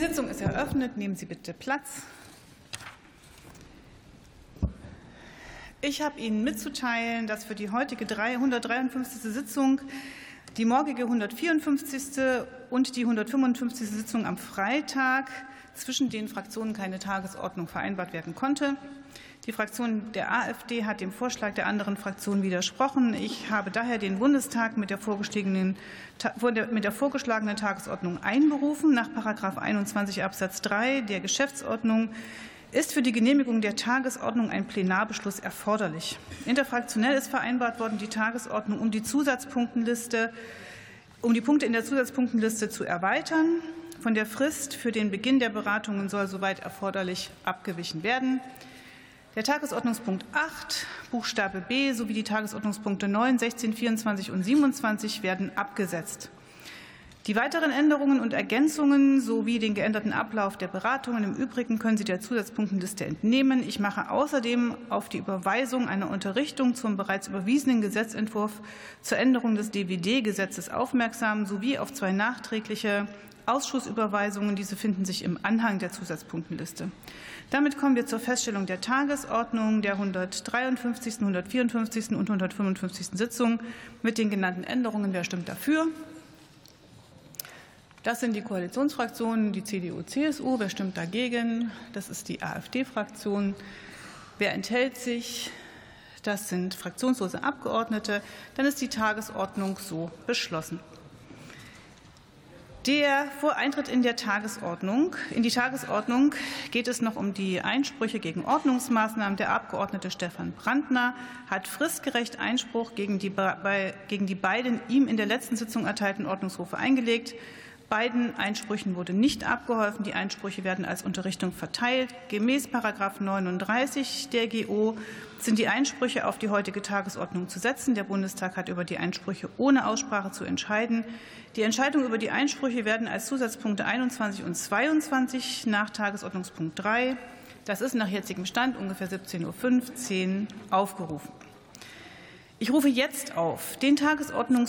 Die Sitzung ist eröffnet. Nehmen Sie bitte Platz. Ich habe Ihnen mitzuteilen, dass für die heutige 153. Sitzung die morgige 154. und die 155. Sitzung am Freitag zwischen den Fraktionen keine Tagesordnung vereinbart werden konnte. Die Fraktion der AfD hat dem Vorschlag der anderen Fraktionen widersprochen. Ich habe daher den Bundestag mit der vorgeschlagenen, mit der vorgeschlagenen Tagesordnung einberufen. Nach § 21 Absatz 3 der Geschäftsordnung ist für die Genehmigung der Tagesordnung ein Plenarbeschluss erforderlich. Interfraktionell ist vereinbart worden, die Tagesordnung um die Zusatzpunktenliste um die Punkte in der Zusatzpunktenliste zu erweitern. Von der Frist für den Beginn der Beratungen soll soweit erforderlich abgewichen werden. Der Tagesordnungspunkt 8, Buchstabe B sowie die Tagesordnungspunkte 9, 16, 24 und 27 werden abgesetzt. Die weiteren Änderungen und Ergänzungen sowie den geänderten Ablauf der Beratungen im Übrigen können Sie der Zusatzpunktenliste entnehmen. Ich mache außerdem auf die Überweisung einer Unterrichtung zum bereits überwiesenen Gesetzentwurf zur Änderung des DWD-Gesetzes aufmerksam sowie auf zwei nachträgliche Ausschussüberweisungen. Diese finden sich im Anhang der Zusatzpunktenliste. Damit kommen wir zur Feststellung der Tagesordnung der 153., 154. und 155. Sitzung mit den genannten Änderungen. Wer stimmt dafür? Das sind die Koalitionsfraktionen, die CDU, CSU. Wer stimmt dagegen? Das ist die AfD-Fraktion. Wer enthält sich? Das sind fraktionslose Abgeordnete. Dann ist die Tagesordnung so beschlossen. Der vor Eintritt in, der Tagesordnung, in die Tagesordnung geht es noch um die Einsprüche gegen Ordnungsmaßnahmen. Der Abgeordnete Stefan Brandner hat fristgerecht Einspruch gegen die, gegen die beiden ihm in der letzten Sitzung erteilten Ordnungsrufe eingelegt. Beiden Einsprüchen wurde nicht abgeholfen. Die Einsprüche werden als Unterrichtung verteilt. Gemäß § 39 der GO sind die Einsprüche auf die heutige Tagesordnung zu setzen. Der Bundestag hat über die Einsprüche ohne Aussprache zu entscheiden. Die Entscheidungen über die Einsprüche werden als Zusatzpunkte 21 und 22 nach Tagesordnungspunkt 3, das ist nach jetzigem Stand ungefähr 17.15 Uhr, aufgerufen. Ich rufe jetzt auf den Tagesordnungspunkt